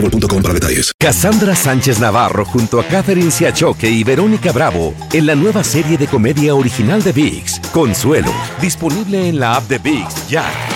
boostmobile.com para detalles. Cassandra Sánchez Navarro junto a Catherine Siachoque y Verónica Bravo en la nueva serie de comedia original de VIX, Consuelo, disponible en la app de VIX ya.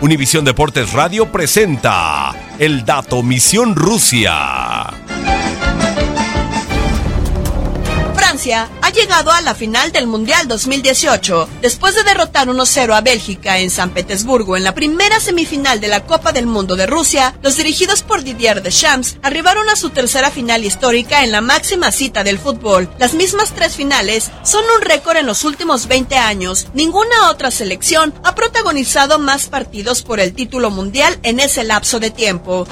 Univisión Deportes Radio presenta el dato Misión Rusia. Ha llegado a la final del Mundial 2018 después de derrotar 1-0 a Bélgica en San Petersburgo en la primera semifinal de la Copa del Mundo de Rusia. Los dirigidos por Didier Deschamps arribaron a su tercera final histórica en la máxima cita del fútbol. Las mismas tres finales son un récord en los últimos 20 años. Ninguna otra selección ha protagonizado más partidos por el título mundial en ese lapso de tiempo.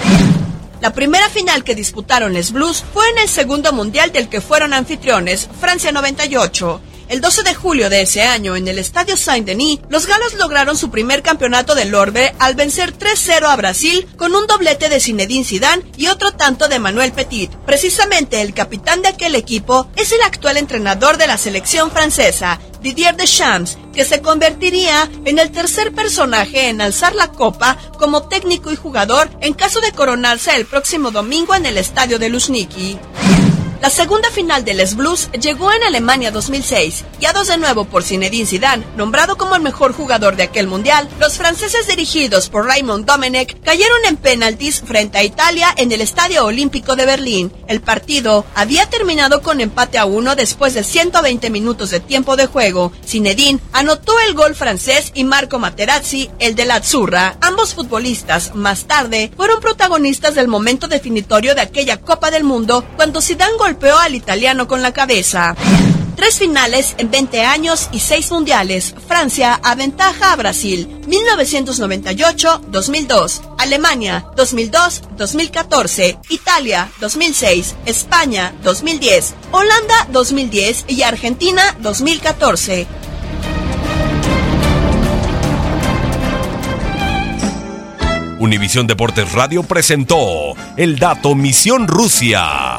La primera final que disputaron les Blues fue en el segundo mundial del que fueron anfitriones, Francia 98. El 12 de julio de ese año, en el Estadio Saint-Denis, los galos lograron su primer campeonato del orbe al vencer 3-0 a Brasil con un doblete de Zinedine Zidane y otro tanto de Manuel Petit. Precisamente el capitán de aquel equipo es el actual entrenador de la selección francesa, Didier Deschamps, que se convertiría en el tercer personaje en alzar la copa como técnico y jugador en caso de coronarse el próximo domingo en el estadio de Luzhniki. La segunda final de Les Blues llegó en Alemania 2006, guiados de nuevo por Zinedine Zidane, nombrado como el mejor jugador de aquel mundial. Los franceses dirigidos por Raymond Domenech cayeron en penaltis frente a Italia en el Estadio Olímpico de Berlín. El partido había terminado con empate a uno después de 120 minutos de tiempo de juego. Zinedine anotó el gol francés y Marco Materazzi el de la Azzurra. Ambos futbolistas, más tarde, fueron protagonistas del momento definitorio de aquella Copa del Mundo cuando Zidane golpeó al italiano con la cabeza. Tres finales en 20 años y seis mundiales. Francia aventaja a Brasil 1998-2002, Alemania 2002-2014, Italia 2006, España 2010, Holanda 2010 y Argentina 2014. Univisión Deportes Radio presentó el dato Misión Rusia.